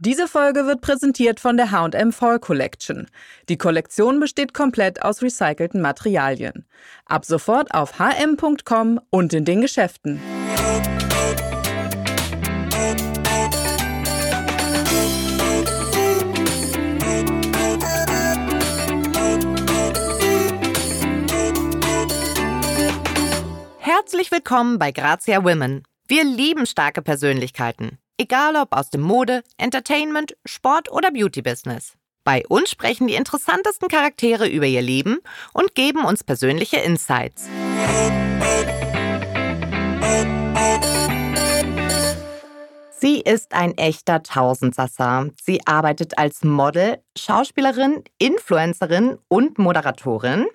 Diese Folge wird präsentiert von der HM Fall Collection. Die Kollektion besteht komplett aus recycelten Materialien. Ab sofort auf hm.com und in den Geschäften. Herzlich willkommen bei Grazia Women. Wir lieben starke Persönlichkeiten. Egal ob aus dem Mode, Entertainment, Sport oder Beauty-Business. Bei uns sprechen die interessantesten Charaktere über ihr Leben und geben uns persönliche Insights. Sie ist ein echter Tausendsasser. Sie arbeitet als Model, Schauspielerin, Influencerin und Moderatorin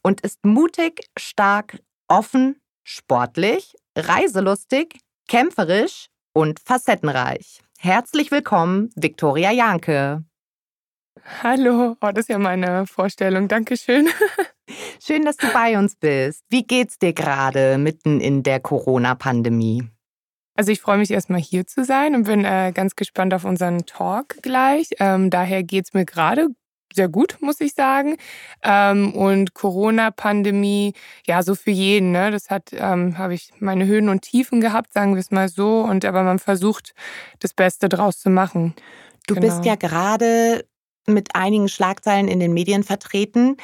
und ist mutig, stark, offen, sportlich, reiselustig, kämpferisch und facettenreich. Herzlich willkommen, Viktoria Janke. Hallo, oh, das ist ja meine Vorstellung. Dankeschön. Schön, dass du bei uns bist. Wie geht's dir gerade mitten in der Corona-Pandemie? Also ich freue mich erstmal hier zu sein und bin äh, ganz gespannt auf unseren Talk gleich. Ähm, daher geht es mir gerade sehr gut, muss ich sagen. Ähm, und Corona-Pandemie, ja, so für jeden. Ne? Das hat, ähm, habe ich meine Höhen und Tiefen gehabt, sagen wir es mal so. Und aber man versucht, das Beste draus zu machen. Du genau. bist ja gerade mit einigen Schlagzeilen in den Medien vertreten.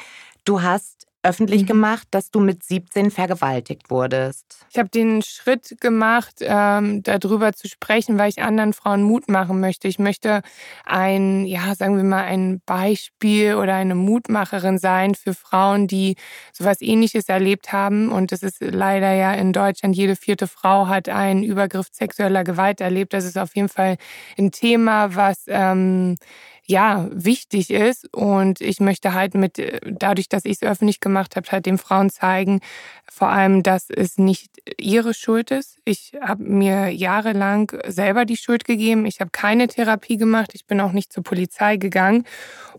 Du hast öffentlich mhm. gemacht, dass du mit 17 vergewaltigt wurdest. Ich habe den Schritt gemacht, ähm, darüber zu sprechen, weil ich anderen Frauen Mut machen möchte. Ich möchte ein, ja, sagen wir mal, ein Beispiel oder eine Mutmacherin sein für Frauen, die sowas ähnliches erlebt haben. Und das ist leider ja in Deutschland, jede vierte Frau hat einen Übergriff sexueller Gewalt erlebt. Das ist auf jeden Fall ein Thema, was ähm, ja, wichtig ist. Und ich möchte halt mit, äh, dadurch, dass ich es öffentlich gemacht habe, halt den Frauen zeigen, vor allem, dass es nicht ihre Schuld ist. Ich habe mir jahrelang selber die Schuld gegeben. Ich habe keine Therapie gemacht. Ich bin auch nicht zur Polizei gegangen.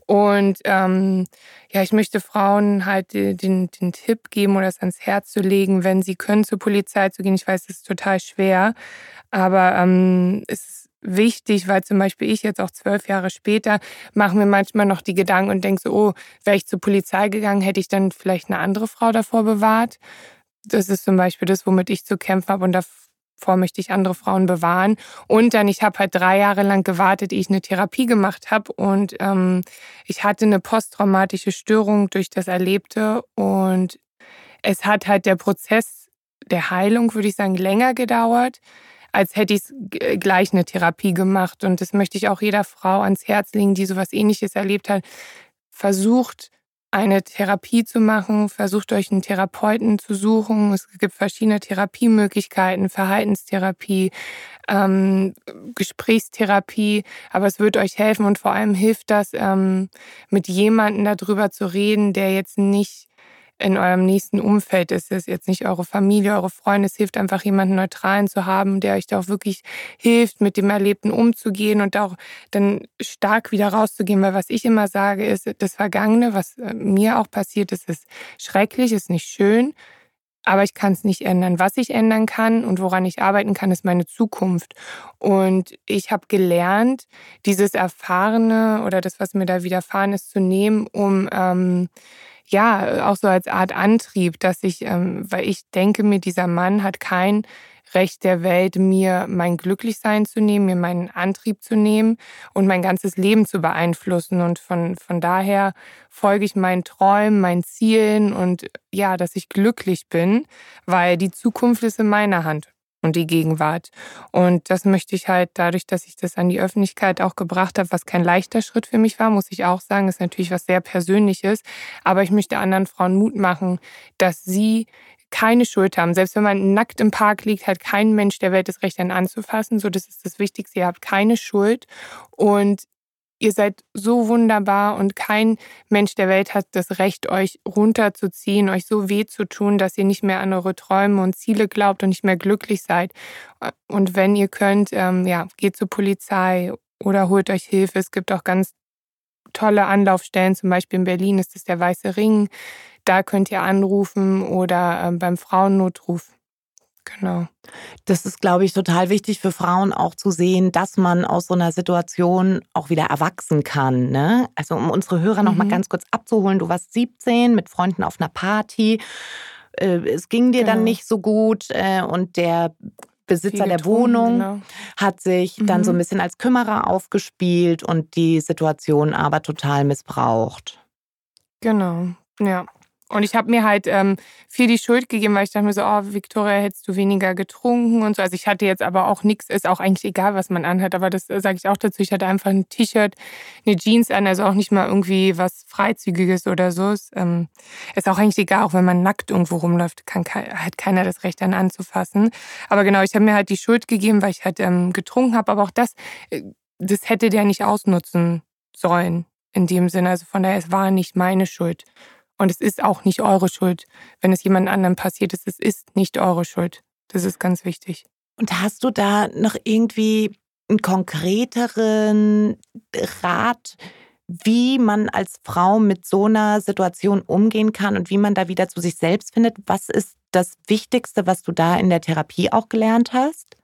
Und ähm, ja, ich möchte Frauen halt den, den Tipp geben oder es ans Herz zu legen, wenn sie können, zur Polizei zu gehen. Ich weiß, es ist total schwer, aber ähm, es ist wichtig, weil zum Beispiel ich jetzt auch zwölf Jahre später mache mir manchmal noch die Gedanken und denke so, oh, wäre ich zur Polizei gegangen, hätte ich dann vielleicht eine andere Frau davor bewahrt. Das ist zum Beispiel das, womit ich zu kämpfen habe und davor möchte ich andere Frauen bewahren. Und dann, ich habe halt drei Jahre lang gewartet, ehe ich eine Therapie gemacht habe und ähm, ich hatte eine posttraumatische Störung durch das Erlebte und es hat halt der Prozess der Heilung, würde ich sagen, länger gedauert als hätte ich gleich eine Therapie gemacht. Und das möchte ich auch jeder Frau ans Herz legen, die sowas ähnliches erlebt hat. Versucht, eine Therapie zu machen, versucht euch einen Therapeuten zu suchen. Es gibt verschiedene Therapiemöglichkeiten, Verhaltenstherapie, ähm, Gesprächstherapie, aber es wird euch helfen und vor allem hilft das, ähm, mit jemandem darüber zu reden, der jetzt nicht in eurem nächsten Umfeld ist. Es jetzt nicht eure Familie, eure Freunde. Es hilft einfach, jemanden Neutralen zu haben, der euch da auch wirklich hilft, mit dem Erlebten umzugehen und auch dann stark wieder rauszugehen. Weil was ich immer sage, ist, das Vergangene, was äh, mir auch passiert ist, ist schrecklich, ist nicht schön. Aber ich kann es nicht ändern. Was ich ändern kann und woran ich arbeiten kann, ist meine Zukunft. Und ich habe gelernt, dieses Erfahrene oder das, was mir da widerfahren ist, zu nehmen, um ähm, ja, auch so als Art Antrieb, dass ich, ähm, weil ich denke mir, dieser Mann hat kein Recht der Welt, mir mein Glücklichsein zu nehmen, mir meinen Antrieb zu nehmen und mein ganzes Leben zu beeinflussen. Und von, von daher folge ich meinen Träumen, meinen Zielen und ja, dass ich glücklich bin, weil die Zukunft ist in meiner Hand und die Gegenwart. Und das möchte ich halt dadurch, dass ich das an die Öffentlichkeit auch gebracht habe, was kein leichter Schritt für mich war, muss ich auch sagen, ist natürlich was sehr Persönliches. Aber ich möchte anderen Frauen Mut machen, dass sie keine Schuld haben. Selbst wenn man nackt im Park liegt, hat kein Mensch der Welt das Recht, einen anzufassen. So, das ist das Wichtigste. Ihr habt keine Schuld. Und ihr seid so wunderbar und kein Mensch der Welt hat das Recht, euch runterzuziehen, euch so weh zu tun, dass ihr nicht mehr an eure Träume und Ziele glaubt und nicht mehr glücklich seid. Und wenn ihr könnt, ähm, ja, geht zur Polizei oder holt euch Hilfe. Es gibt auch ganz tolle Anlaufstellen, zum Beispiel in Berlin ist es der Weiße Ring. Da könnt ihr anrufen oder ähm, beim Frauennotruf Genau. Das ist, glaube ich, total wichtig für Frauen auch zu sehen, dass man aus so einer Situation auch wieder erwachsen kann. Ne? Also um unsere Hörer mhm. noch mal mhm. ganz kurz abzuholen, du warst 17 mit Freunden auf einer Party. Äh, es ging dir genau. dann nicht so gut äh, und der Besitzer der Wohnung genau. hat sich mhm. dann so ein mhm. bisschen als Kümmerer aufgespielt und die Situation aber total missbraucht. Genau, ja. Und ich habe mir halt ähm, viel die Schuld gegeben, weil ich dachte mir so, oh, Victoria, hättest du weniger getrunken und so. Also ich hatte jetzt aber auch nichts, ist auch eigentlich egal, was man anhat, aber das äh, sage ich auch dazu. Ich hatte einfach ein T-Shirt, eine Jeans an, also auch nicht mal irgendwie was Freizügiges oder so. Ist, ähm, ist auch eigentlich egal, auch wenn man nackt irgendwo rumläuft, kann, hat keiner das Recht dann anzufassen. Aber genau, ich habe mir halt die Schuld gegeben, weil ich halt ähm, getrunken habe. Aber auch das, äh, das hätte der nicht ausnutzen sollen in dem Sinne. Also von daher, es war nicht meine Schuld. Und es ist auch nicht eure Schuld. Wenn es jemand anderem passiert ist, es ist nicht eure Schuld. Das ist ganz wichtig. Und hast du da noch irgendwie einen konkreteren Rat, wie man als Frau mit so einer Situation umgehen kann und wie man da wieder zu sich selbst findet? Was ist das Wichtigste, was du da in der Therapie auch gelernt hast?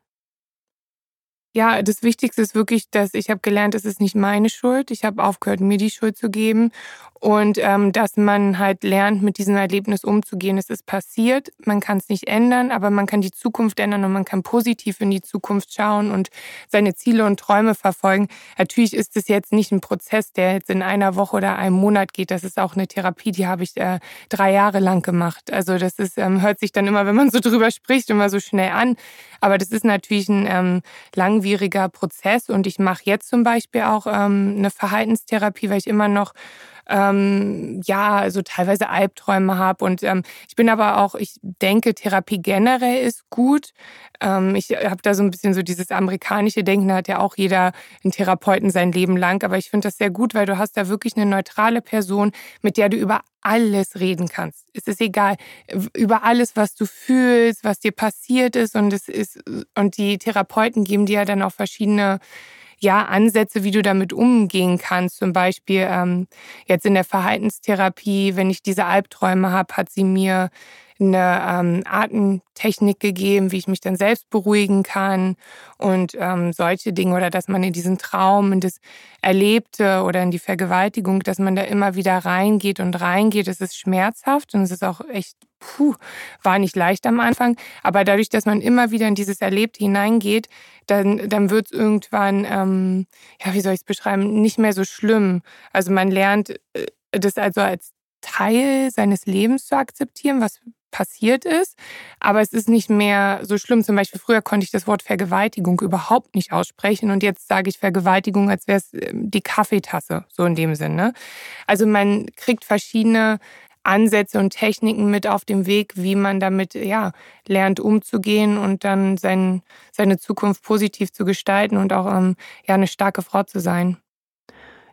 Ja, das Wichtigste ist wirklich, dass ich habe gelernt, es ist nicht meine Schuld. Ich habe aufgehört, mir die Schuld zu geben und ähm, dass man halt lernt, mit diesem Erlebnis umzugehen. Es ist passiert, man kann es nicht ändern, aber man kann die Zukunft ändern und man kann positiv in die Zukunft schauen und seine Ziele und Träume verfolgen. Natürlich ist es jetzt nicht ein Prozess, der jetzt in einer Woche oder einem Monat geht. Das ist auch eine Therapie, die habe ich äh, drei Jahre lang gemacht. Also das ist, ähm, hört sich dann immer, wenn man so drüber spricht, immer so schnell an. Aber das ist natürlich ein ähm, langwieriger Prozess. Und ich mache jetzt zum Beispiel auch ähm, eine Verhaltenstherapie, weil ich immer noch ähm, ja, also teilweise Albträume habe. Und ähm, ich bin aber auch, ich denke, Therapie generell ist gut. Ähm, ich habe da so ein bisschen so dieses amerikanische Denken, hat ja auch jeder einen Therapeuten sein Leben lang. Aber ich finde das sehr gut, weil du hast da wirklich eine neutrale Person, mit der du über alles reden kannst. Es ist egal über alles, was du fühlst, was dir passiert ist und es ist und die Therapeuten geben dir dann auch verschiedene ja, Ansätze, wie du damit umgehen kannst. Zum Beispiel ähm, jetzt in der Verhaltenstherapie, wenn ich diese Albträume habe, hat sie mir eine ähm, Atemtechnik gegeben, wie ich mich dann selbst beruhigen kann und ähm, solche Dinge oder dass man in diesen Traum, in das Erlebte oder in die Vergewaltigung, dass man da immer wieder reingeht und reingeht. Es ist schmerzhaft und es ist auch echt, puh, war nicht leicht am Anfang. Aber dadurch, dass man immer wieder in dieses Erlebte hineingeht, dann, dann wird es irgendwann, ähm, ja, wie soll ich es beschreiben, nicht mehr so schlimm. Also man lernt äh, das also als Teil seines Lebens zu akzeptieren, was passiert ist. Aber es ist nicht mehr so schlimm. Zum Beispiel früher konnte ich das Wort Vergewaltigung überhaupt nicht aussprechen und jetzt sage ich Vergewaltigung, als wäre es ähm, die Kaffeetasse, so in dem Sinne. Also man kriegt verschiedene Ansätze und Techniken mit auf dem Weg, wie man damit ja, lernt umzugehen und dann sein, seine Zukunft positiv zu gestalten und auch ähm, ja, eine starke Frau zu sein.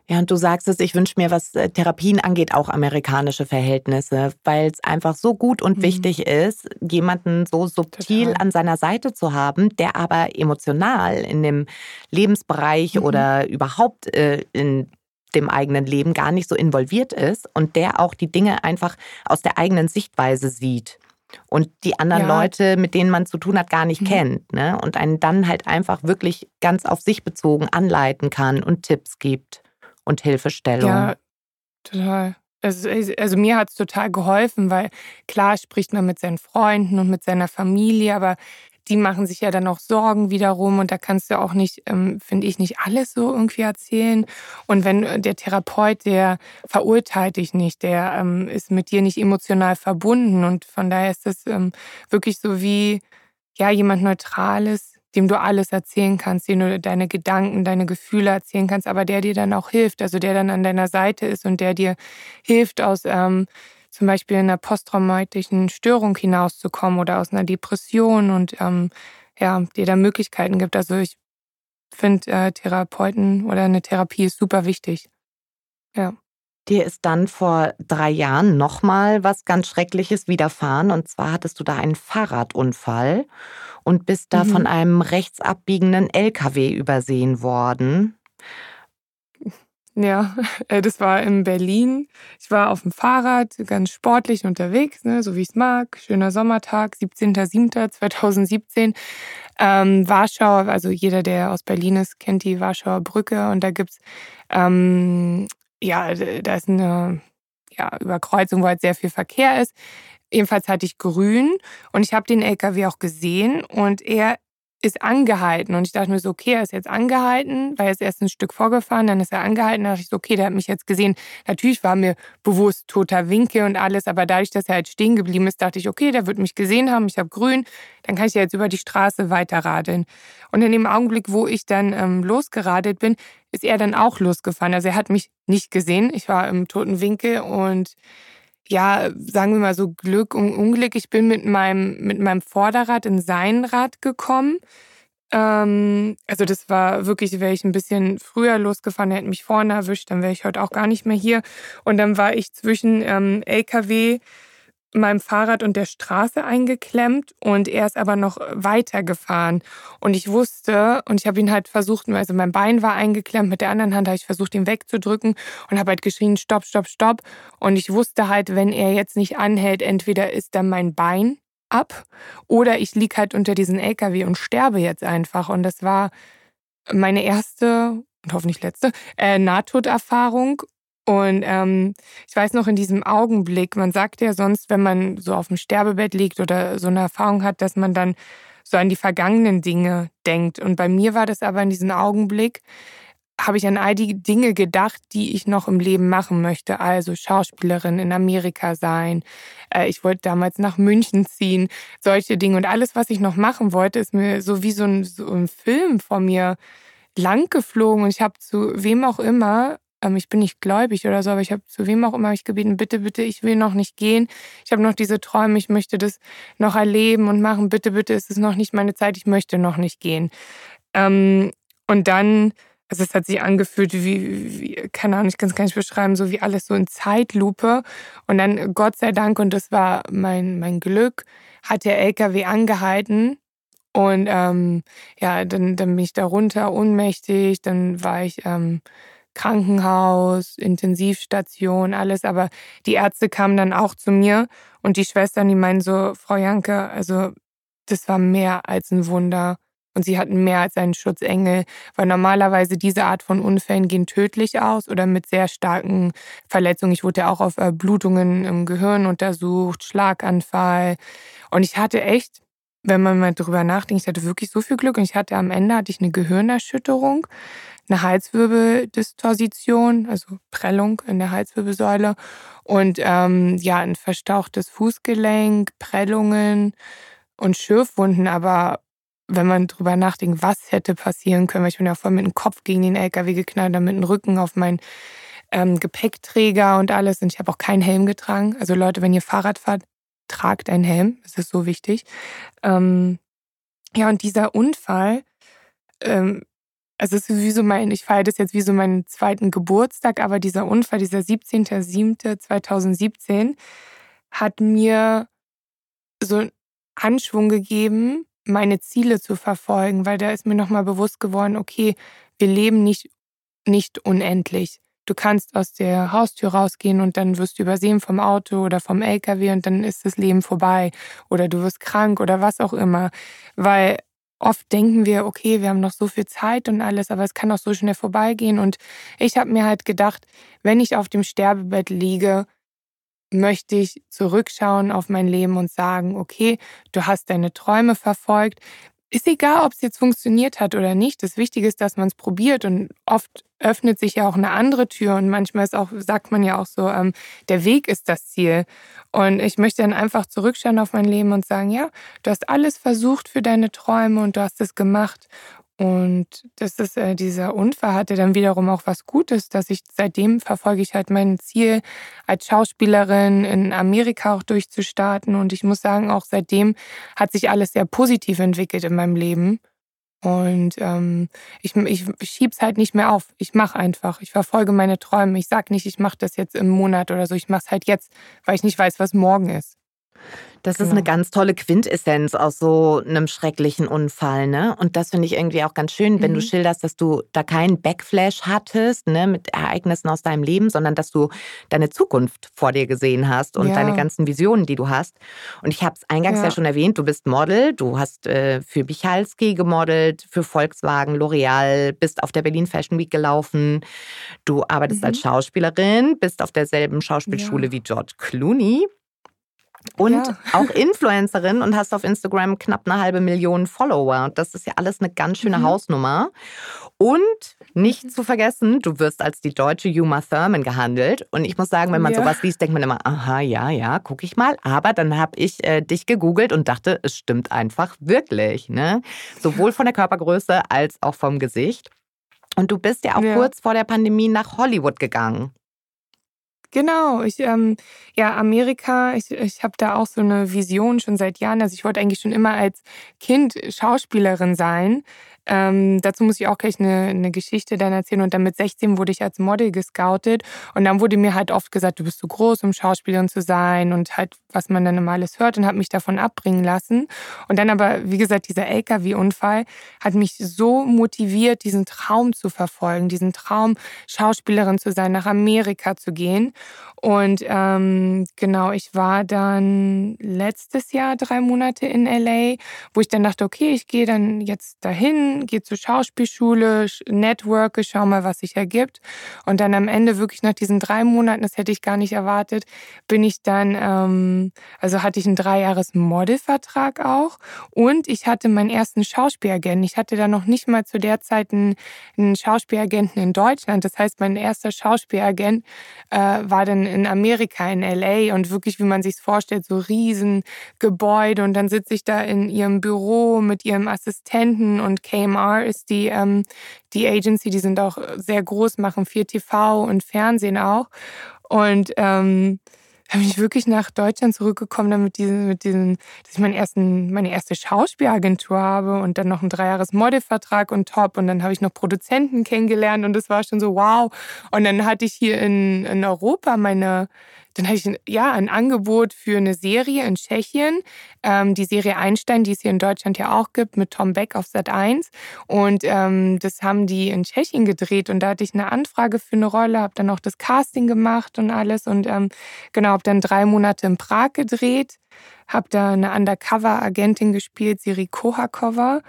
Ja, und du sagst es, ich wünsche mir, was äh, Therapien angeht, auch amerikanische Verhältnisse, weil es einfach so gut und mhm. wichtig ist, jemanden so subtil Total. an seiner Seite zu haben, der aber emotional in dem Lebensbereich mhm. oder überhaupt äh, in dem eigenen Leben gar nicht so involviert ist und der auch die Dinge einfach aus der eigenen Sichtweise sieht und die anderen ja. Leute, mit denen man zu tun hat, gar nicht mhm. kennt. Ne? Und einen dann halt einfach wirklich ganz auf sich bezogen anleiten kann und Tipps gibt und Hilfestellung. Ja, total. Also, also mir hat es total geholfen, weil klar spricht man mit seinen Freunden und mit seiner Familie, aber die machen sich ja dann auch Sorgen wiederum und da kannst du auch nicht, ähm, finde ich, nicht alles so irgendwie erzählen. Und wenn äh, der Therapeut, der verurteilt dich nicht, der ähm, ist mit dir nicht emotional verbunden und von daher ist das ähm, wirklich so wie ja jemand Neutrales, dem du alles erzählen kannst, dem du deine Gedanken, deine Gefühle erzählen kannst, aber der dir dann auch hilft, also der dann an deiner Seite ist und der dir hilft, aus ähm, zum Beispiel einer posttraumatischen Störung hinauszukommen oder aus einer Depression und ähm, ja, dir da Möglichkeiten gibt. Also ich finde äh, Therapeuten oder eine Therapie ist super wichtig. Ja. Dir ist dann vor drei Jahren nochmal was ganz Schreckliches widerfahren. Und zwar hattest du da einen Fahrradunfall und bist da mhm. von einem rechtsabbiegenden LKW übersehen worden. Ja, äh, das war in Berlin. Ich war auf dem Fahrrad, ganz sportlich unterwegs, ne, so wie ich es mag. Schöner Sommertag, 17.07.2017. Ähm, Warschau, also jeder, der aus Berlin ist, kennt die Warschauer Brücke. Und da gibt's, ähm, ja, da ist eine ja, Überkreuzung, wo halt sehr viel Verkehr ist. Jedenfalls hatte ich grün und ich habe den LKW auch gesehen und er ist angehalten. Und ich dachte mir so, okay, er ist jetzt angehalten, weil er ist erst ein Stück vorgefahren, dann ist er angehalten. Da dachte ich so, okay, der hat mich jetzt gesehen. Natürlich war mir bewusst toter Winkel und alles, aber dadurch, dass er halt stehen geblieben ist, dachte ich, okay, der wird mich gesehen haben, ich habe grün, dann kann ich ja jetzt über die Straße weiterradeln. Und in dem Augenblick, wo ich dann ähm, losgeradelt bin, ist er dann auch losgefahren. Also er hat mich nicht gesehen. Ich war im toten Winkel und ja, sagen wir mal so Glück und Unglück. Ich bin mit meinem, mit meinem Vorderrad in sein Rad gekommen. Ähm, also das war wirklich, wäre ich ein bisschen früher losgefahren, er hätte mich vorne erwischt, dann wäre ich heute auch gar nicht mehr hier. Und dann war ich zwischen ähm, LKW meinem Fahrrad und der Straße eingeklemmt und er ist aber noch weitergefahren. Und ich wusste, und ich habe ihn halt versucht, also mein Bein war eingeklemmt, mit der anderen Hand habe ich versucht, ihn wegzudrücken und habe halt geschrien, stopp, stopp, stopp. Und ich wusste halt, wenn er jetzt nicht anhält, entweder ist dann mein Bein ab oder ich liege halt unter diesen LKW und sterbe jetzt einfach. Und das war meine erste und hoffentlich letzte äh, Nahtoderfahrung. Und ähm, ich weiß noch in diesem Augenblick, man sagt ja sonst, wenn man so auf dem Sterbebett liegt oder so eine Erfahrung hat, dass man dann so an die vergangenen Dinge denkt. Und bei mir war das aber in diesem Augenblick, habe ich an all die Dinge gedacht, die ich noch im Leben machen möchte. Also Schauspielerin in Amerika sein. Äh, ich wollte damals nach München ziehen. Solche Dinge. Und alles, was ich noch machen wollte, ist mir so wie so ein, so ein Film vor mir lang geflogen. Und ich habe zu wem auch immer ähm, ich bin nicht gläubig oder so, aber ich habe zu wem auch immer ich gebeten, bitte, bitte, ich will noch nicht gehen. Ich habe noch diese Träume, ich möchte das noch erleben und machen. Bitte, bitte, ist es noch nicht meine Zeit, ich möchte noch nicht gehen. Ähm, und dann, also es hat sich angefühlt wie, wie, keine Ahnung, ich kann es gar nicht beschreiben, so wie alles so in Zeitlupe. Und dann, Gott sei Dank, und das war mein, mein Glück, hat der LKW angehalten und ähm, ja, dann, dann bin ich da runter, ohnmächtig. Dann war ich ähm, Krankenhaus, Intensivstation, alles. Aber die Ärzte kamen dann auch zu mir und die Schwestern, die meinen so, Frau Janke, also das war mehr als ein Wunder. Und sie hatten mehr als einen Schutzengel, weil normalerweise diese Art von Unfällen gehen tödlich aus oder mit sehr starken Verletzungen. Ich wurde ja auch auf äh, Blutungen im Gehirn untersucht, Schlaganfall. Und ich hatte echt, wenn man mal drüber nachdenkt, ich hatte wirklich so viel Glück. Und ich hatte am Ende hatte ich eine Gehirnerschütterung eine Halswirbeldistorsion, also Prellung in der Halswirbelsäule und ähm, ja, ein verstauchtes Fußgelenk, Prellungen und Schürfwunden. Aber wenn man drüber nachdenkt, was hätte passieren können, weil ich bin ja voll mit dem Kopf gegen den LKW geknallt, dann mit dem Rücken auf meinen ähm, Gepäckträger und alles. Und ich habe auch keinen Helm getragen. Also Leute, wenn ihr Fahrrad fahrt, tragt einen Helm. Das ist so wichtig. Ähm, ja, und dieser Unfall, ähm, also es ist wie so mein, ich feiere das jetzt wie so meinen zweiten Geburtstag, aber dieser Unfall, dieser 17.07.2017 hat mir so einen Anschwung gegeben, meine Ziele zu verfolgen, weil da ist mir nochmal bewusst geworden, okay, wir leben nicht, nicht unendlich. Du kannst aus der Haustür rausgehen und dann wirst du übersehen vom Auto oder vom LKW und dann ist das Leben vorbei. Oder du wirst krank oder was auch immer. Weil oft denken wir, okay, wir haben noch so viel Zeit und alles, aber es kann auch so schnell vorbeigehen. Und ich habe mir halt gedacht, wenn ich auf dem Sterbebett liege, möchte ich zurückschauen auf mein Leben und sagen, okay, du hast deine Träume verfolgt. Ist egal, ob es jetzt funktioniert hat oder nicht. Das Wichtige ist, dass man es probiert und oft öffnet sich ja auch eine andere Tür und manchmal ist auch, sagt man ja auch so, ähm, der Weg ist das Ziel. Und ich möchte dann einfach zurückschauen auf mein Leben und sagen, ja, du hast alles versucht für deine Träume und du hast es gemacht. Und das ist äh, dieser Unfall hatte dann wiederum auch was Gutes, dass ich seitdem verfolge ich halt mein Ziel, als Schauspielerin in Amerika auch durchzustarten. Und ich muss sagen, auch seitdem hat sich alles sehr positiv entwickelt in meinem Leben. Und ähm, ich, ich, schieb's halt nicht mehr auf. Ich mache einfach. Ich verfolge meine Träume. Ich sag nicht, ich mache das jetzt im Monat oder so. Ich mache es halt jetzt, weil ich nicht weiß, was morgen ist. Das genau. ist eine genau. ganz tolle Quintessenz aus so einem schrecklichen Unfall, ne? Und das finde ich irgendwie auch ganz schön, wenn mhm. du schilderst, dass du da keinen Backflash hattest, ne, mit Ereignissen aus deinem Leben, sondern dass du deine Zukunft vor dir gesehen hast und ja. deine ganzen Visionen, die du hast. Und ich habe es eingangs ja. ja. schon erwähnt, du bist Model, du hast äh, für Michalski gemodelt, für Volkswagen, L'Oreal, bist auf der Berlin Fashion Week gelaufen. Du arbeitest mhm. als Schauspielerin, bist auf derselben Schauspielschule ja. wie George Clooney und ja. auch Influencerin und hast auf Instagram knapp eine halbe Million Follower. Das ist ja alles eine ganz schöne mhm. Hausnummer. Und nicht zu vergessen, du wirst als die deutsche Uma Thurman gehandelt. Und ich muss sagen, wenn man ja. sowas liest, denkt man immer, aha, ja, ja, guck ich mal. Aber dann habe ich äh, dich gegoogelt und dachte, es stimmt einfach wirklich. Ne? Sowohl von der Körpergröße als auch vom Gesicht. Und du bist ja auch ja. kurz vor der Pandemie nach Hollywood gegangen. Genau, ich, ähm, ja, Amerika, ich, ich habe da auch so eine Vision schon seit Jahren. Also ich wollte eigentlich schon immer als Kind Schauspielerin sein. Ähm, dazu muss ich auch gleich eine, eine Geschichte dann erzählen. Und dann mit 16 wurde ich als Model gescoutet. Und dann wurde mir halt oft gesagt, du bist zu groß, um Schauspielerin zu sein. Und halt, was man dann alles hört und habe mich davon abbringen lassen. Und dann aber, wie gesagt, dieser LKW-Unfall hat mich so motiviert, diesen Traum zu verfolgen, diesen Traum, Schauspielerin zu sein, nach Amerika zu gehen. Und ähm, genau, ich war dann letztes Jahr drei Monate in LA, wo ich dann dachte, okay, ich gehe dann jetzt dahin, gehe zur Schauspielschule, networke, schau mal, was sich ergibt. Und dann am Ende wirklich nach diesen drei Monaten, das hätte ich gar nicht erwartet, bin ich dann, ähm, also hatte ich einen dreijahres Modelvertrag auch. Und ich hatte meinen ersten Schauspielagenten. Ich hatte da noch nicht mal zu der Zeit einen, einen Schauspielagenten in Deutschland. Das heißt, mein erster Schauspielagent äh, war dann in Amerika, in LA und wirklich, wie man sich vorstellt, so riesen Gebäude und dann sitze ich da in ihrem Büro mit ihrem Assistenten. Und KMR ist die, ähm, die Agency, die sind auch sehr groß, machen viel TV und Fernsehen auch. Und ähm, da bin ich wirklich nach Deutschland zurückgekommen, dann mit mit diesen, dass ich meinen ersten, meine erste Schauspielagentur habe und dann noch ein dreijahres Modelvertrag und top und dann habe ich noch Produzenten kennengelernt und das war schon so wow. Und dann hatte ich hier in, in Europa meine dann hatte ich ein, ja, ein Angebot für eine Serie in Tschechien, ähm, die Serie Einstein, die es hier in Deutschland ja auch gibt, mit Tom Beck auf Sat 1. Und ähm, das haben die in Tschechien gedreht und da hatte ich eine Anfrage für eine Rolle, habe dann auch das Casting gemacht und alles und ähm, genau, habe dann drei Monate in Prag gedreht, habe da eine Undercover-Agentin gespielt, Siri Kohakova.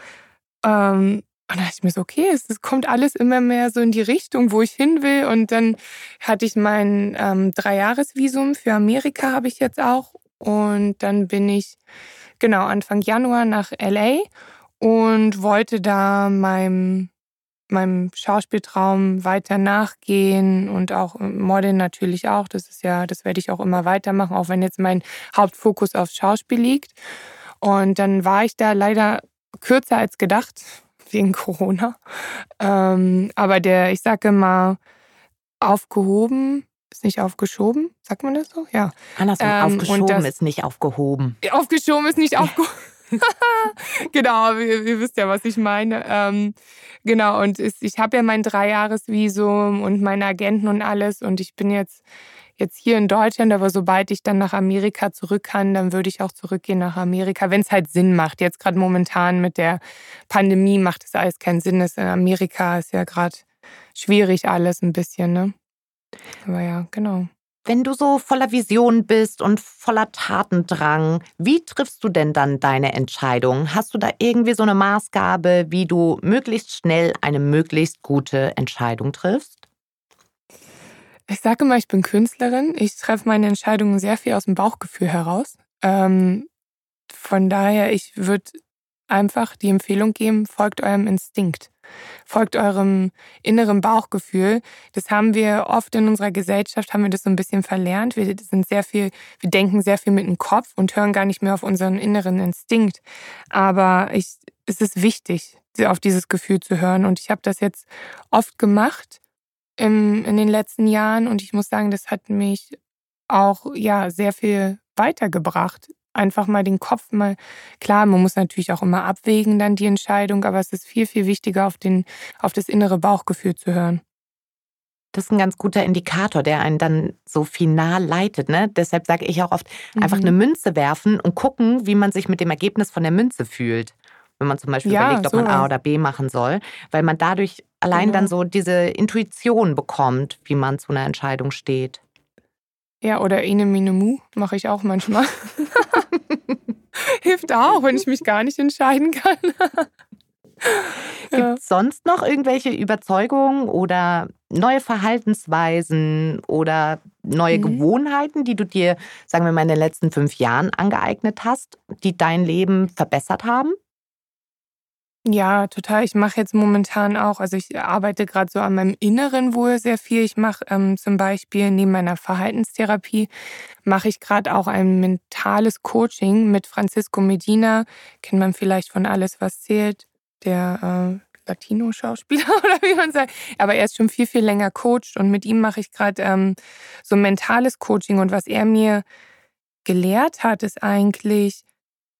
Ähm, und dann dachte ich mir so, okay, es, es, kommt alles immer mehr so in die Richtung, wo ich hin will. Und dann hatte ich mein ähm, Dreijahresvisum für Amerika, habe ich jetzt auch. Und dann bin ich genau Anfang Januar nach LA und wollte da meinem, meinem Schauspieltraum weiter nachgehen und auch Modeln natürlich auch. Das ist ja, das werde ich auch immer weitermachen, auch wenn jetzt mein Hauptfokus auf Schauspiel liegt. Und dann war ich da leider kürzer als gedacht, wegen Corona. Ähm, aber der, ich sage mal, aufgehoben ist nicht aufgeschoben. Sagt man das so? Ja. Andersrum, ähm, aufgeschoben das, ist nicht aufgehoben. Aufgeschoben ist nicht aufgehoben. genau, ihr, ihr, wisst ja, was ich meine. Ähm, genau, und ich habe ja mein Dreijahresvisum und meine Agenten und alles und ich bin jetzt jetzt hier in Deutschland, aber sobald ich dann nach Amerika zurück kann, dann würde ich auch zurückgehen nach Amerika, wenn es halt Sinn macht. Jetzt gerade momentan mit der Pandemie macht es alles keinen Sinn. Das in Amerika ist ja gerade schwierig alles ein bisschen, ne? Aber ja, genau. Wenn du so voller Vision bist und voller Tatendrang, wie triffst du denn dann deine Entscheidung? Hast du da irgendwie so eine Maßgabe, wie du möglichst schnell eine möglichst gute Entscheidung triffst? Ich sage immer, ich bin Künstlerin. Ich treffe meine Entscheidungen sehr viel aus dem Bauchgefühl heraus. Ähm, von daher, ich würde einfach die Empfehlung geben, folgt eurem Instinkt. Folgt eurem inneren Bauchgefühl. Das haben wir oft in unserer Gesellschaft, haben wir das so ein bisschen verlernt. Wir sind sehr viel, wir denken sehr viel mit dem Kopf und hören gar nicht mehr auf unseren inneren Instinkt. Aber ich, es ist wichtig, auf dieses Gefühl zu hören. Und ich habe das jetzt oft gemacht im, in den letzten Jahren und ich muss sagen, das hat mich auch ja sehr viel weitergebracht. Einfach mal den Kopf mal, klar, man muss natürlich auch immer abwägen dann die Entscheidung, aber es ist viel, viel wichtiger, auf, den, auf das innere Bauchgefühl zu hören. Das ist ein ganz guter Indikator, der einen dann so final leitet. Ne? Deshalb sage ich auch oft, mhm. einfach eine Münze werfen und gucken, wie man sich mit dem Ergebnis von der Münze fühlt. Wenn man zum Beispiel ja, überlegt, ob so man A oder B machen soll, weil man dadurch allein genau. dann so diese Intuition bekommt, wie man zu einer Entscheidung steht. Ja, oder Ene Mine Mu mache ich auch manchmal. Hilft auch, wenn ich mich gar nicht entscheiden kann. Gibt es sonst noch irgendwelche Überzeugungen oder neue Verhaltensweisen oder neue mhm. Gewohnheiten, die du dir, sagen wir mal, in den letzten fünf Jahren angeeignet hast, die dein Leben verbessert haben? Ja, total. Ich mache jetzt momentan auch, also ich arbeite gerade so an meinem Inneren wohl sehr viel. Ich mache ähm, zum Beispiel neben meiner Verhaltenstherapie, mache ich gerade auch ein mentales Coaching mit Francisco Medina. Kennt man vielleicht von Alles, was zählt der äh, Latino-Schauspieler oder wie man sagt. Aber er ist schon viel, viel länger Coach und mit ihm mache ich gerade ähm, so mentales Coaching. Und was er mir gelehrt hat, ist eigentlich,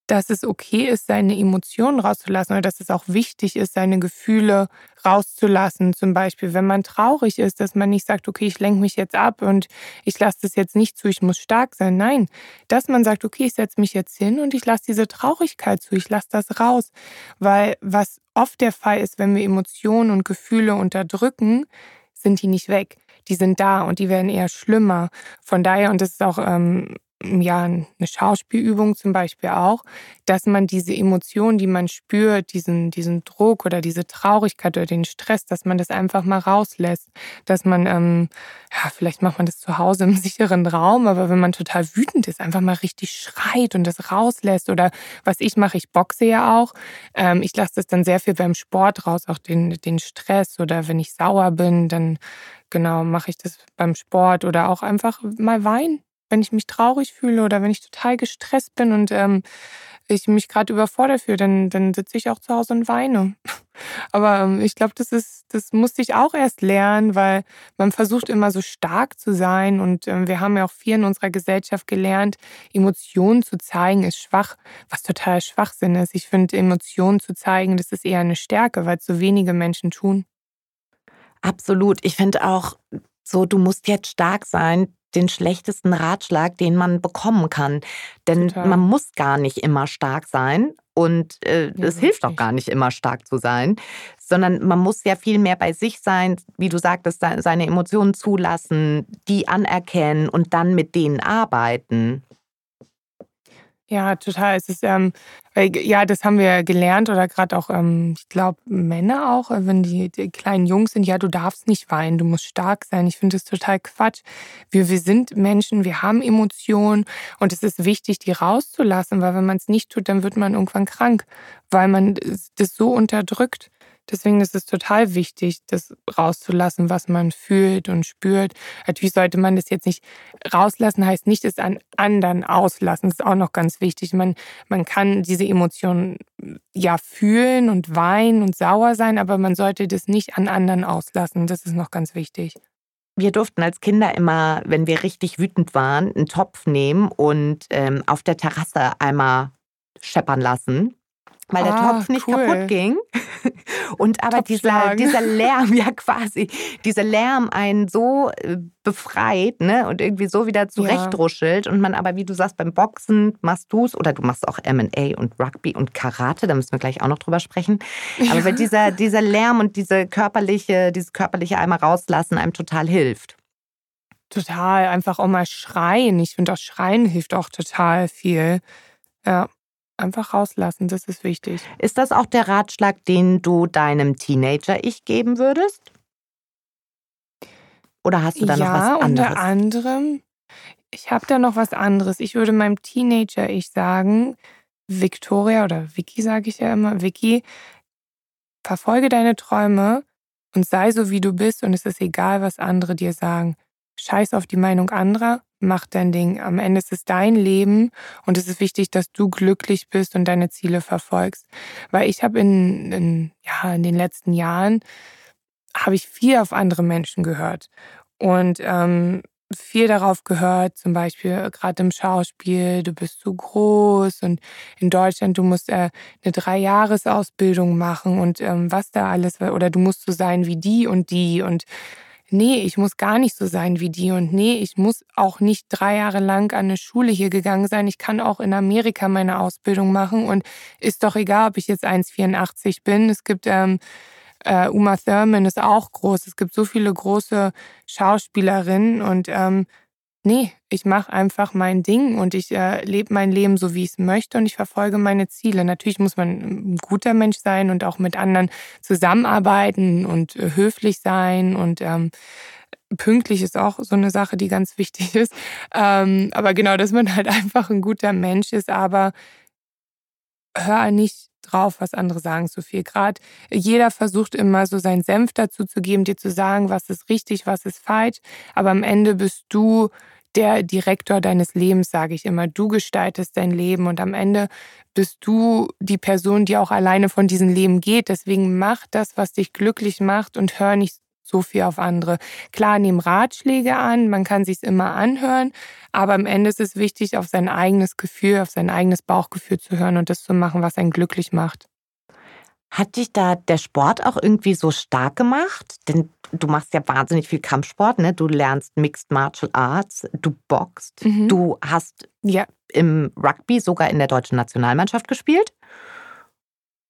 dass es okay ist, seine Emotionen rauszulassen oder dass es auch wichtig ist, seine Gefühle rauszulassen. Zum Beispiel, wenn man traurig ist, dass man nicht sagt, okay, ich lenke mich jetzt ab und ich lasse das jetzt nicht zu, ich muss stark sein. Nein, dass man sagt, okay, ich setze mich jetzt hin und ich lasse diese Traurigkeit zu, ich lasse das raus. Weil was oft der Fall ist, wenn wir Emotionen und Gefühle unterdrücken, sind die nicht weg. Die sind da und die werden eher schlimmer. Von daher, und das ist auch ähm, ja, eine Schauspielübung zum Beispiel auch, dass man diese Emotionen, die man spürt, diesen, diesen Druck oder diese Traurigkeit oder den Stress, dass man das einfach mal rauslässt. Dass man, ähm, ja, vielleicht macht man das zu Hause im sicheren Raum, aber wenn man total wütend ist, einfach mal richtig schreit und das rauslässt. Oder was ich mache, ich boxe ja auch. Ähm, ich lasse das dann sehr viel beim Sport raus, auch den, den Stress. Oder wenn ich sauer bin, dann genau mache ich das beim Sport oder auch einfach mal weinen wenn ich mich traurig fühle oder wenn ich total gestresst bin und ähm, ich mich gerade überfordert fühle, dann, dann sitze ich auch zu Hause und weine. Aber ähm, ich glaube, das ist, das musste ich auch erst lernen, weil man versucht immer so stark zu sein und ähm, wir haben ja auch viel in unserer Gesellschaft gelernt, Emotionen zu zeigen ist schwach, was total Schwachsinn ist. Ich finde, Emotionen zu zeigen, das ist eher eine Stärke, weil es so wenige Menschen tun. Absolut. Ich finde auch so, du musst jetzt stark sein, den schlechtesten Ratschlag, den man bekommen kann. Denn Total. man muss gar nicht immer stark sein und äh, ja, es hilft auch gar nicht immer stark zu sein, sondern man muss ja viel mehr bei sich sein, wie du sagtest, seine Emotionen zulassen, die anerkennen und dann mit denen arbeiten. Ja, total. Es ist, ähm, ja, das haben wir gelernt oder gerade auch, ähm, ich glaube, Männer auch, äh, wenn die, die, kleinen Jungs sind, ja, du darfst nicht weinen, du musst stark sein. Ich finde das total Quatsch. Wir, wir sind Menschen, wir haben Emotionen und es ist wichtig, die rauszulassen, weil wenn man es nicht tut, dann wird man irgendwann krank, weil man das so unterdrückt. Deswegen ist es total wichtig, das rauszulassen, was man fühlt und spürt. Natürlich sollte man das jetzt nicht rauslassen, heißt nicht es an anderen auslassen. Das ist auch noch ganz wichtig. Man, man kann diese Emotionen ja fühlen und weinen und sauer sein, aber man sollte das nicht an anderen auslassen. Das ist noch ganz wichtig. Wir durften als Kinder immer, wenn wir richtig wütend waren, einen Topf nehmen und ähm, auf der Terrasse einmal scheppern lassen weil der ah, Topf nicht cool. kaputt ging. Und aber dieser, dieser Lärm, ja quasi, dieser Lärm einen so äh, befreit ne, und irgendwie so wieder zurechtruschelt. Ja. Und man aber, wie du sagst, beim Boxen machst du es oder du machst auch MMA und Rugby und Karate, da müssen wir gleich auch noch drüber sprechen. Aber ja. dieser, dieser Lärm und diese körperliche, dieses körperliche einmal rauslassen einem total hilft. Total, einfach auch mal schreien. Ich finde auch Schreien hilft auch total viel. Ja. Einfach rauslassen, das ist wichtig. Ist das auch der Ratschlag, den du deinem Teenager-Ich geben würdest? Oder hast du da ja, noch was anderes? Unter anderem, ich habe da noch was anderes. Ich würde meinem Teenager-Ich sagen, Victoria oder Vicky sage ich ja immer, Vicky, verfolge deine Träume und sei so, wie du bist und es ist egal, was andere dir sagen. Scheiß auf die Meinung anderer, mach dein Ding. Am Ende ist es dein Leben und es ist wichtig, dass du glücklich bist und deine Ziele verfolgst. Weil ich habe in, in, ja, in den letzten Jahren habe ich viel auf andere Menschen gehört und ähm, viel darauf gehört, zum Beispiel gerade im Schauspiel, du bist zu groß und in Deutschland, du musst äh, eine Dreijahresausbildung machen und ähm, was da alles, oder du musst so sein wie die und die und nee, ich muss gar nicht so sein wie die und nee, ich muss auch nicht drei Jahre lang an eine Schule hier gegangen sein. Ich kann auch in Amerika meine Ausbildung machen und ist doch egal, ob ich jetzt 1,84 bin. Es gibt ähm, äh, Uma Thurman ist auch groß. Es gibt so viele große Schauspielerinnen und ähm, nee, ich mache einfach mein Ding und ich äh, lebe mein Leben so, wie ich es möchte und ich verfolge meine Ziele. Natürlich muss man ein guter Mensch sein und auch mit anderen zusammenarbeiten und äh, höflich sein und ähm, pünktlich ist auch so eine Sache, die ganz wichtig ist. Ähm, aber genau, dass man halt einfach ein guter Mensch ist, aber hör nicht drauf, was andere sagen, so viel. Gerade jeder versucht immer so seinen Senf dazu zu geben, dir zu sagen, was ist richtig, was ist falsch. Aber am Ende bist du der Direktor deines Lebens, sage ich immer. Du gestaltest dein Leben und am Ende bist du die Person, die auch alleine von diesem Leben geht. Deswegen mach das, was dich glücklich macht und hör nicht so viel auf andere. Klar, nehmen Ratschläge an, man kann sich's immer anhören, aber am Ende ist es wichtig, auf sein eigenes Gefühl, auf sein eigenes Bauchgefühl zu hören und das zu machen, was einen glücklich macht. Hat dich da der Sport auch irgendwie so stark gemacht? Denn du machst ja wahnsinnig viel Kampfsport, ne? Du lernst Mixed Martial Arts, du boxt, mhm. du hast ja. im Rugby sogar in der deutschen Nationalmannschaft gespielt.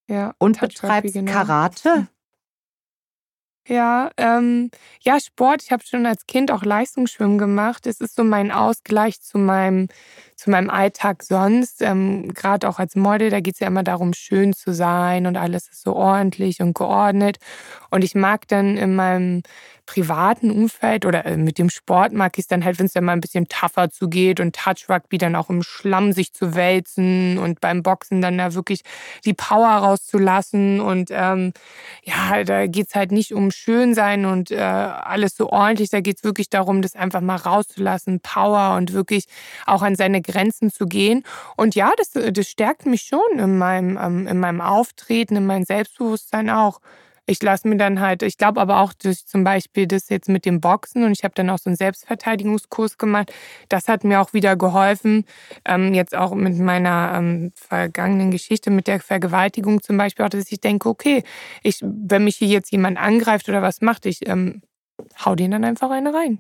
Ja. Und betreibst genau. Karate. Ja, ähm, ja, Sport. Ich habe schon als Kind auch Leistungsschwimmen gemacht. Es ist so mein Ausgleich zu meinem zu meinem Alltag sonst. Ähm, Gerade auch als Model, da geht es ja immer darum, schön zu sein und alles ist so ordentlich und geordnet. Und ich mag dann in meinem privaten Umfeld oder äh, mit dem Sport mag ich es dann halt, wenn es dann mal ein bisschen tougher zugeht und Touch Rugby dann auch im Schlamm sich zu wälzen und beim Boxen dann da wirklich die Power rauszulassen. Und ähm, ja, da geht es halt nicht um Schönsein und äh, alles so ordentlich. Da geht es wirklich darum, das einfach mal rauszulassen, Power und wirklich auch an seine Grenzen zu gehen. Und ja, das, das stärkt mich schon in meinem, ähm, in meinem Auftreten, in meinem Selbstbewusstsein auch. Ich lasse mir dann halt, ich glaube aber auch durch zum Beispiel das jetzt mit dem Boxen und ich habe dann auch so einen Selbstverteidigungskurs gemacht. Das hat mir auch wieder geholfen. Ähm, jetzt auch mit meiner ähm, vergangenen Geschichte mit der Vergewaltigung zum Beispiel, auch, dass ich denke, okay, ich, wenn mich hier jetzt jemand angreift oder was macht, ich ähm, hau den dann einfach eine rein.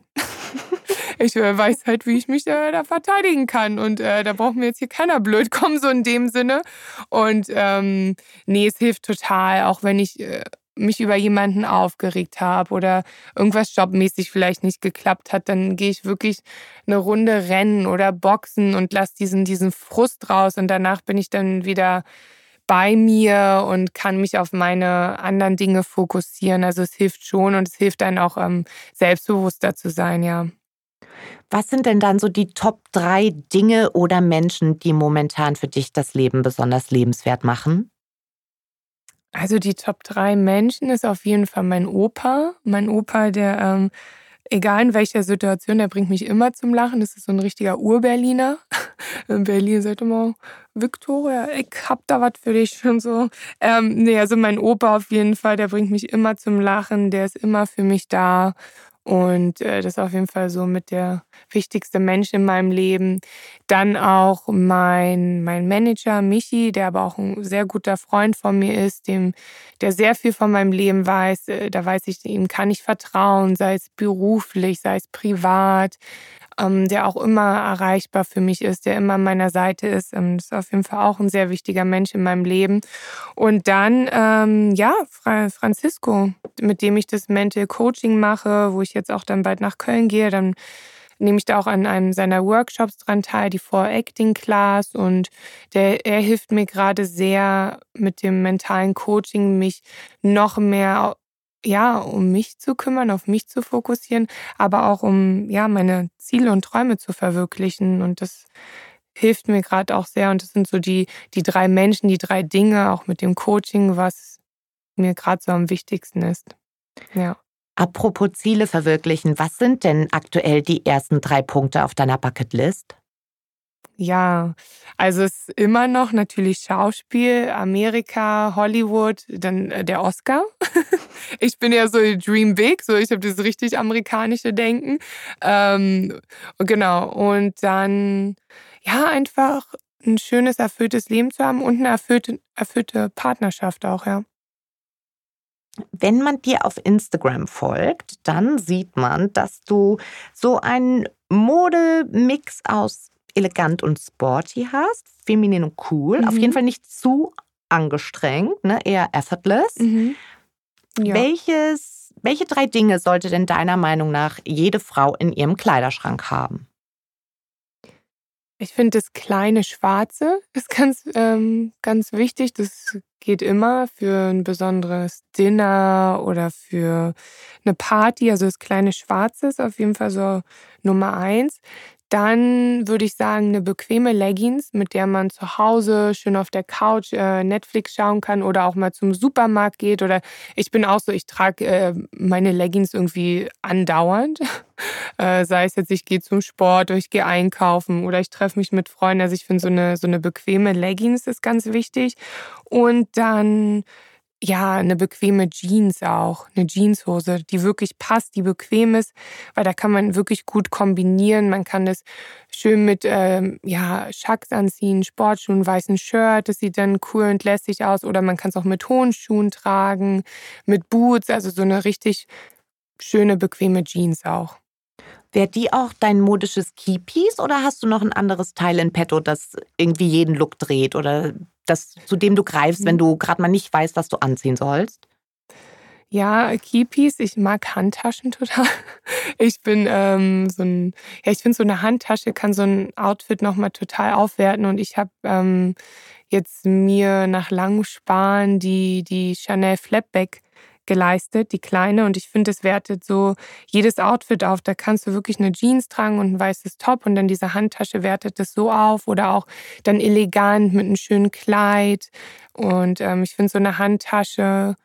Ich äh, weiß halt, wie ich mich äh, da verteidigen kann. Und äh, da braucht mir jetzt hier keiner blöd kommen, so in dem Sinne. Und ähm, nee, es hilft total, auch wenn ich äh, mich über jemanden aufgeregt habe oder irgendwas jobmäßig vielleicht nicht geklappt hat, dann gehe ich wirklich eine Runde rennen oder boxen und lasse diesen, diesen Frust raus. Und danach bin ich dann wieder bei mir und kann mich auf meine anderen Dinge fokussieren. Also es hilft schon und es hilft dann auch ähm, selbstbewusster zu sein, ja. Was sind denn dann so die Top drei Dinge oder Menschen, die momentan für dich das Leben besonders lebenswert machen? Also die Top drei Menschen ist auf jeden Fall mein Opa. Mein Opa, der, ähm, egal in welcher Situation, der bringt mich immer zum Lachen. Das ist so ein richtiger Urberliner. In Berlin sagt immer, Victoria, ich hab da was für dich und so. Ähm, nee, also mein Opa auf jeden Fall, der bringt mich immer zum Lachen, der ist immer für mich da. Und äh, das ist auf jeden Fall so mit der wichtigste Mensch in meinem Leben. Dann auch mein, mein Manager Michi, der aber auch ein sehr guter Freund von mir ist, dem, der sehr viel von meinem Leben weiß. Äh, da weiß ich, ihm kann ich vertrauen, sei es beruflich, sei es privat ähm, der auch immer erreichbar für mich ist, der immer an meiner Seite ist. Ähm, das ist auf jeden Fall auch ein sehr wichtiger Mensch in meinem Leben. Und dann, ähm, ja, Fra Francisco, mit dem ich das Mental Coaching mache, wo ich jetzt auch dann bald nach Köln gehe, dann nehme ich da auch an einem seiner Workshops dran teil, die For Acting Class. Und der, er hilft mir gerade sehr mit dem mentalen Coaching, mich noch mehr ja, um mich zu kümmern, auf mich zu fokussieren, aber auch um ja, meine Ziele und Träume zu verwirklichen. Und das hilft mir gerade auch sehr. Und das sind so die, die drei Menschen, die drei Dinge, auch mit dem Coaching, was mir gerade so am wichtigsten ist. Ja. Apropos Ziele verwirklichen, was sind denn aktuell die ersten drei Punkte auf deiner Bucketlist? Ja, also es ist immer noch natürlich Schauspiel, Amerika, Hollywood, dann äh, der Oscar. ich bin ja so Dream Big, so ich habe das richtig amerikanische Denken. Ähm, genau, und dann ja, einfach ein schönes, erfülltes Leben zu haben und eine erfüllte, erfüllte Partnerschaft auch, ja. Wenn man dir auf Instagram folgt, dann sieht man, dass du so einen Modemix aus elegant und sporty hast, feminin und cool. Mhm. Auf jeden Fall nicht zu angestrengt, ne? eher effortless. Mhm. Ja. Welches, welche drei Dinge sollte denn deiner Meinung nach jede Frau in ihrem Kleiderschrank haben? Ich finde, das kleine Schwarze ist ganz, ähm, ganz wichtig. Das geht immer für ein besonderes Dinner oder für eine Party. Also das kleine Schwarze ist auf jeden Fall so Nummer eins. Dann würde ich sagen, eine bequeme Leggings, mit der man zu Hause schön auf der Couch äh, Netflix schauen kann oder auch mal zum Supermarkt geht. Oder ich bin auch so, ich trage äh, meine Leggings irgendwie andauernd. äh, sei es jetzt, ich gehe zum Sport oder ich gehe einkaufen oder ich treffe mich mit Freunden. Also ich finde, so eine, so eine bequeme Leggings ist ganz wichtig. Und dann ja, eine bequeme Jeans auch, eine Jeanshose, die wirklich passt, die bequem ist, weil da kann man wirklich gut kombinieren. Man kann das schön mit ähm, ja, Schacks anziehen, Sportschuhen, weißen Shirt, das sieht dann cool und lässig aus. Oder man kann es auch mit hohen Schuhen tragen, mit Boots, also so eine richtig schöne, bequeme Jeans auch. Wäre die auch dein modisches Keypiece oder hast du noch ein anderes Teil in petto, das irgendwie jeden Look dreht oder das, zu dem du greifst, wenn mhm. du gerade mal nicht weißt, was du anziehen sollst? Ja, Keypiece, ich mag Handtaschen total. Ich bin ähm, so ein, ja, ich finde so eine Handtasche kann so ein Outfit nochmal total aufwerten und ich habe ähm, jetzt mir nach langem Sparen die, die Chanel Flapback geleistet, die kleine. Und ich finde, es wertet so jedes Outfit auf. Da kannst du wirklich eine Jeans tragen und ein weißes Top und dann diese Handtasche wertet das so auf. Oder auch dann elegant mit einem schönen Kleid. Und ähm, ich finde, so eine Handtasche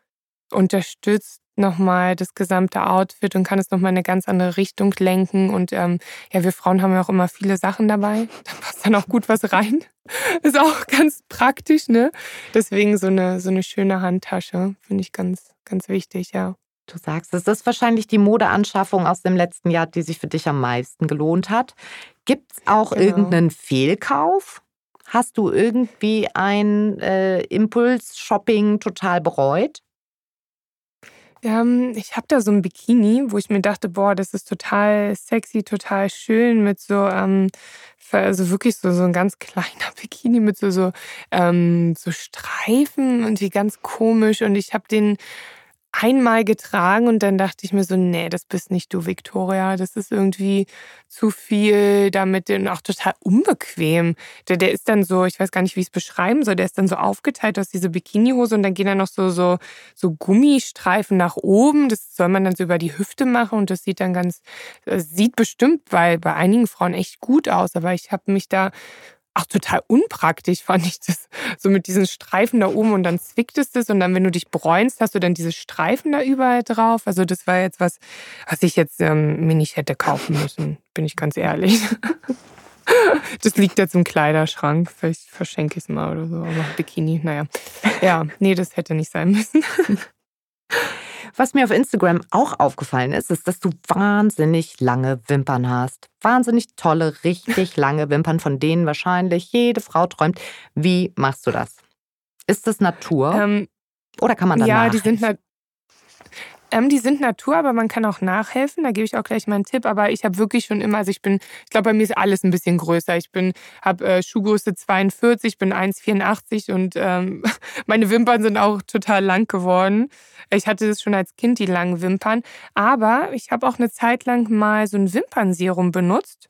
unterstützt nochmal das gesamte Outfit und kann es nochmal in eine ganz andere Richtung lenken. Und ähm, ja, wir Frauen haben ja auch immer viele Sachen dabei. Da passt dann auch gut was rein. Ist auch ganz praktisch, ne? Deswegen so eine, so eine schöne Handtasche finde ich ganz, ganz wichtig, ja. Du sagst, es ist wahrscheinlich die Modeanschaffung aus dem letzten Jahr, die sich für dich am meisten gelohnt hat. Gibt es auch genau. irgendeinen Fehlkauf? Hast du irgendwie ein äh, Impuls-Shopping total bereut? Ähm, ich habe da so ein Bikini, wo ich mir dachte, boah, das ist total sexy, total schön mit so, ähm, also wirklich so, so ein ganz kleiner Bikini mit so, so, ähm, so Streifen und wie ganz komisch. Und ich habe den einmal getragen und dann dachte ich mir so, nee, das bist nicht du, Victoria. Das ist irgendwie zu viel damit und auch total unbequem. Der, der ist dann so, ich weiß gar nicht, wie ich es beschreiben soll, der ist dann so aufgeteilt aus dieser Bikinihose und dann gehen da noch so, so, so Gummistreifen nach oben. Das soll man dann so über die Hüfte machen und das sieht dann ganz, sieht bestimmt bei, bei einigen Frauen echt gut aus, aber ich habe mich da auch total unpraktisch fand ich das. So mit diesen Streifen da oben und dann zwickt es und dann, wenn du dich bräunst, hast du dann diese Streifen da überall drauf. Also das war jetzt was, was ich jetzt ähm, mir nicht hätte kaufen müssen, bin ich ganz ehrlich. Das liegt jetzt im Kleiderschrank. Vielleicht verschenke ich es mal oder so. Aber Bikini, naja. Ja, nee, das hätte nicht sein müssen. Was mir auf Instagram auch aufgefallen ist, ist, dass du wahnsinnig lange Wimpern hast. Wahnsinnig tolle, richtig lange Wimpern, von denen wahrscheinlich jede Frau träumt. Wie machst du das? Ist das Natur? Ähm, Oder kann man da Ja, die sind, ähm, die sind Natur, aber man kann auch nachhelfen. Da gebe ich auch gleich mal einen Tipp. Aber ich habe wirklich schon immer, also ich bin, ich glaube, bei mir ist alles ein bisschen größer. Ich bin, habe äh, Schuhgröße 42, bin 1,84 und ähm, meine Wimpern sind auch total lang geworden. Ich hatte das schon als Kind, die langen Wimpern. Aber ich habe auch eine Zeit lang mal so ein Wimpernserum benutzt.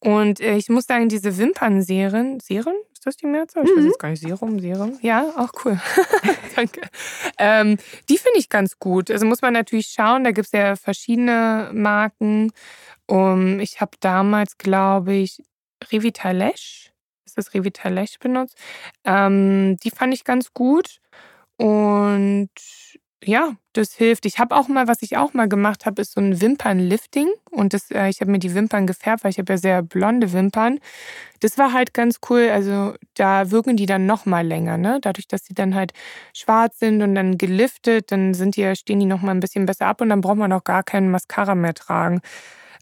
Und äh, ich muss sagen, diese Wimpernserien, Serien? Ist das die Mehrzahl? Ich weiß mhm. jetzt gar nicht. Serum, Serum. Ja, auch cool. Danke. Ähm, die finde ich ganz gut. Also muss man natürlich schauen, da gibt es ja verschiedene Marken. Um, ich habe damals, glaube ich, Revitalesh, ist das Revitalesh benutzt. Ähm, die fand ich ganz gut. Und ja, das hilft. Ich habe auch mal, was ich auch mal gemacht habe, ist so ein Wimpernlifting. Und das, äh, ich habe mir die Wimpern gefärbt, weil ich habe ja sehr blonde Wimpern. Das war halt ganz cool. Also da wirken die dann noch mal länger, ne? Dadurch, dass sie dann halt schwarz sind und dann geliftet, dann sind die, stehen die noch mal ein bisschen besser ab und dann braucht man auch gar keinen Mascara mehr tragen.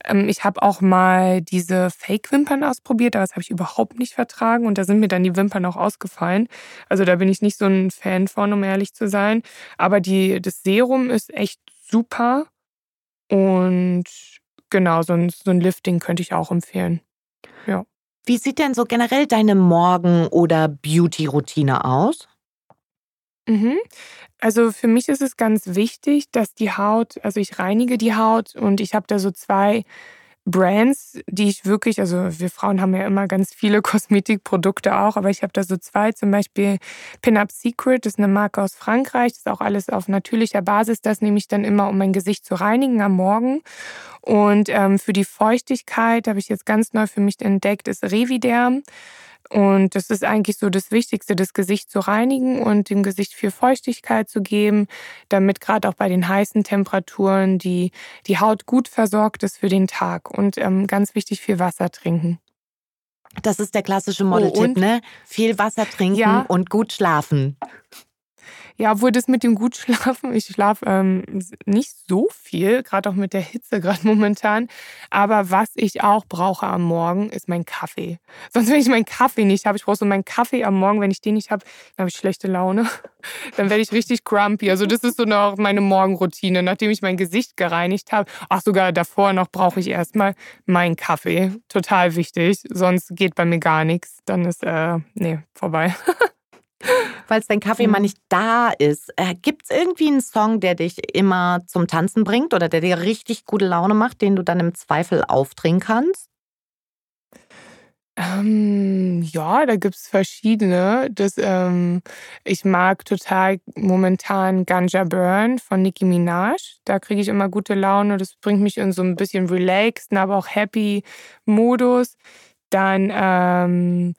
Ähm, ich habe auch mal diese Fake-Wimpern ausprobiert, aber das habe ich überhaupt nicht vertragen und da sind mir dann die Wimpern auch ausgefallen. Also da bin ich nicht so ein Fan von, um ehrlich zu sein. Aber die, das Serum ist echt super und genau, so ein, so ein Lifting könnte ich auch empfehlen. Ja. Wie sieht denn so generell deine Morgen- oder Beauty-Routine aus? Mhm. Also für mich ist es ganz wichtig, dass die Haut, also ich reinige die Haut und ich habe da so zwei Brands, die ich wirklich, also wir Frauen haben ja immer ganz viele Kosmetikprodukte auch, aber ich habe da so zwei, zum Beispiel Pin-Up Secret, das ist eine Marke aus Frankreich, das ist auch alles auf natürlicher Basis, das nehme ich dann immer, um mein Gesicht zu reinigen am Morgen. Und ähm, für die Feuchtigkeit habe ich jetzt ganz neu für mich entdeckt, ist Reviderm. Und das ist eigentlich so das Wichtigste, das Gesicht zu reinigen und dem Gesicht viel Feuchtigkeit zu geben, damit gerade auch bei den heißen Temperaturen die, die Haut gut versorgt ist für den Tag. Und ähm, ganz wichtig, viel Wasser trinken. Das ist der klassische Modeltipp, oh, ne? Viel Wasser trinken ja. und gut schlafen. Ja, obwohl das mit dem Gutschlafen, ich schlafe ähm, nicht so viel, gerade auch mit der Hitze gerade momentan. Aber was ich auch brauche am Morgen, ist mein Kaffee. Sonst, wenn ich meinen Kaffee nicht habe, ich brauche so meinen Kaffee am Morgen, wenn ich den nicht habe, dann habe ich schlechte Laune. Dann werde ich richtig grumpy. Also das ist so noch meine Morgenroutine. Nachdem ich mein Gesicht gereinigt habe, ach sogar davor noch, brauche ich erstmal meinen Kaffee. Total wichtig. Sonst geht bei mir gar nichts. Dann ist, äh, nee, vorbei. Falls dein Kaffee mal nicht da ist, äh, gibt es irgendwie einen Song, der dich immer zum Tanzen bringt oder der dir richtig gute Laune macht, den du dann im Zweifel aufdrehen kannst? Ähm, ja, da gibt es verschiedene. Das, ähm, ich mag total momentan Ganja Burn von Nicki Minaj. Da kriege ich immer gute Laune. Das bringt mich in so ein bisschen relaxed, aber auch happy Modus. Dann ähm,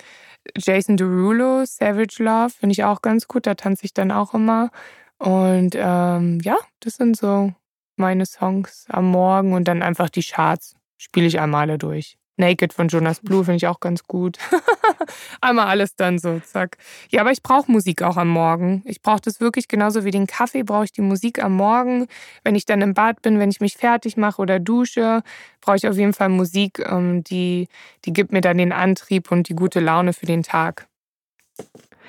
Jason Derulo, Savage Love, finde ich auch ganz gut. Da tanze ich dann auch immer. Und ähm, ja, das sind so meine Songs am Morgen und dann einfach die Charts spiele ich einmal durch. Naked von Jonas Blue finde ich auch ganz gut. Einmal alles dann so, zack. Ja, aber ich brauche Musik auch am Morgen. Ich brauche das wirklich genauso wie den Kaffee, brauche ich die Musik am Morgen. Wenn ich dann im Bad bin, wenn ich mich fertig mache oder dusche, brauche ich auf jeden Fall Musik, ähm, die, die gibt mir dann den Antrieb und die gute Laune für den Tag.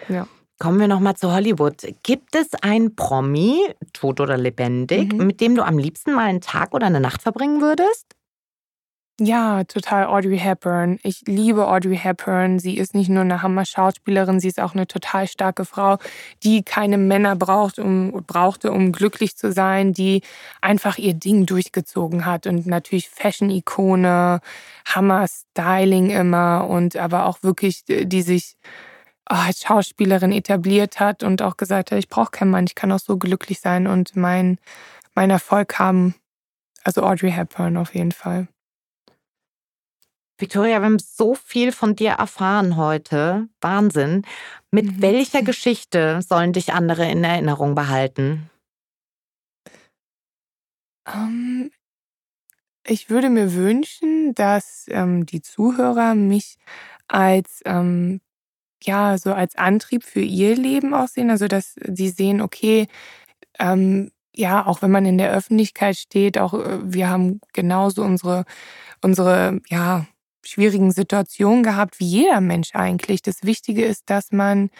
Ja. Kommen wir nochmal zu Hollywood. Gibt es einen Promi, tot oder lebendig, mhm. mit dem du am liebsten mal einen Tag oder eine Nacht verbringen würdest? Ja, total Audrey Hepburn. Ich liebe Audrey Hepburn. Sie ist nicht nur eine Hammer-Schauspielerin, sie ist auch eine total starke Frau, die keine Männer braucht, um, brauchte, um glücklich zu sein, die einfach ihr Ding durchgezogen hat. Und natürlich Fashion-Ikone, Hammer-Styling immer und aber auch wirklich, die sich oh, als Schauspielerin etabliert hat und auch gesagt hat, ich brauche keinen Mann, ich kann auch so glücklich sein und mein, mein Erfolg haben. Also Audrey Hepburn auf jeden Fall. Victoria, wir haben so viel von dir erfahren heute. Wahnsinn. Mit mhm. welcher Geschichte sollen dich andere in Erinnerung behalten? Ähm, ich würde mir wünschen, dass ähm, die Zuhörer mich als ähm, ja so als Antrieb für ihr Leben auch sehen. Also dass sie sehen, okay, ähm, ja, auch wenn man in der Öffentlichkeit steht, auch äh, wir haben genauso unsere unsere ja schwierigen Situationen gehabt, wie jeder Mensch eigentlich. Das Wichtige ist, dass man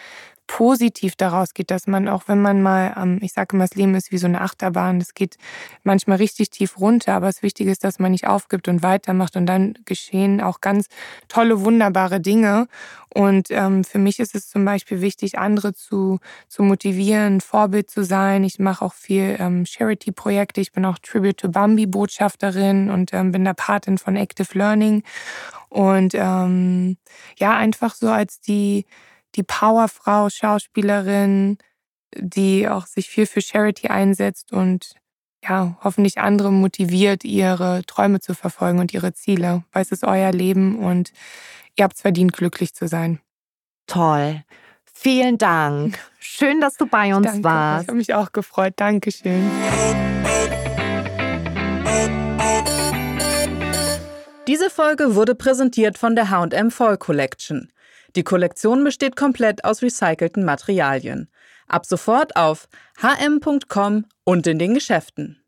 positiv daraus geht, dass man auch, wenn man mal, ich sage immer, das Leben ist wie so eine Achterbahn, das geht manchmal richtig tief runter, aber das Wichtige ist, dass man nicht aufgibt und weitermacht und dann geschehen auch ganz tolle, wunderbare Dinge. Und ähm, für mich ist es zum Beispiel wichtig, andere zu, zu motivieren, Vorbild zu sein. Ich mache auch viel ähm, Charity-Projekte. Ich bin auch Tribute to Bambi-Botschafterin und ähm, bin der Patin von Active Learning. Und ähm, ja, einfach so als die die Powerfrau, Schauspielerin, die auch sich viel für Charity einsetzt und ja, hoffentlich andere motiviert, ihre Träume zu verfolgen und ihre Ziele, weil es ist euer Leben und ihr habt es verdient, glücklich zu sein. Toll. Vielen Dank. Schön, dass du bei uns Danke. warst. Ich habe mich auch gefreut. Dankeschön. Diese Folge wurde präsentiert von der H&M Fall Collection. Die Kollektion besteht komplett aus recycelten Materialien. Ab sofort auf hm.com und in den Geschäften.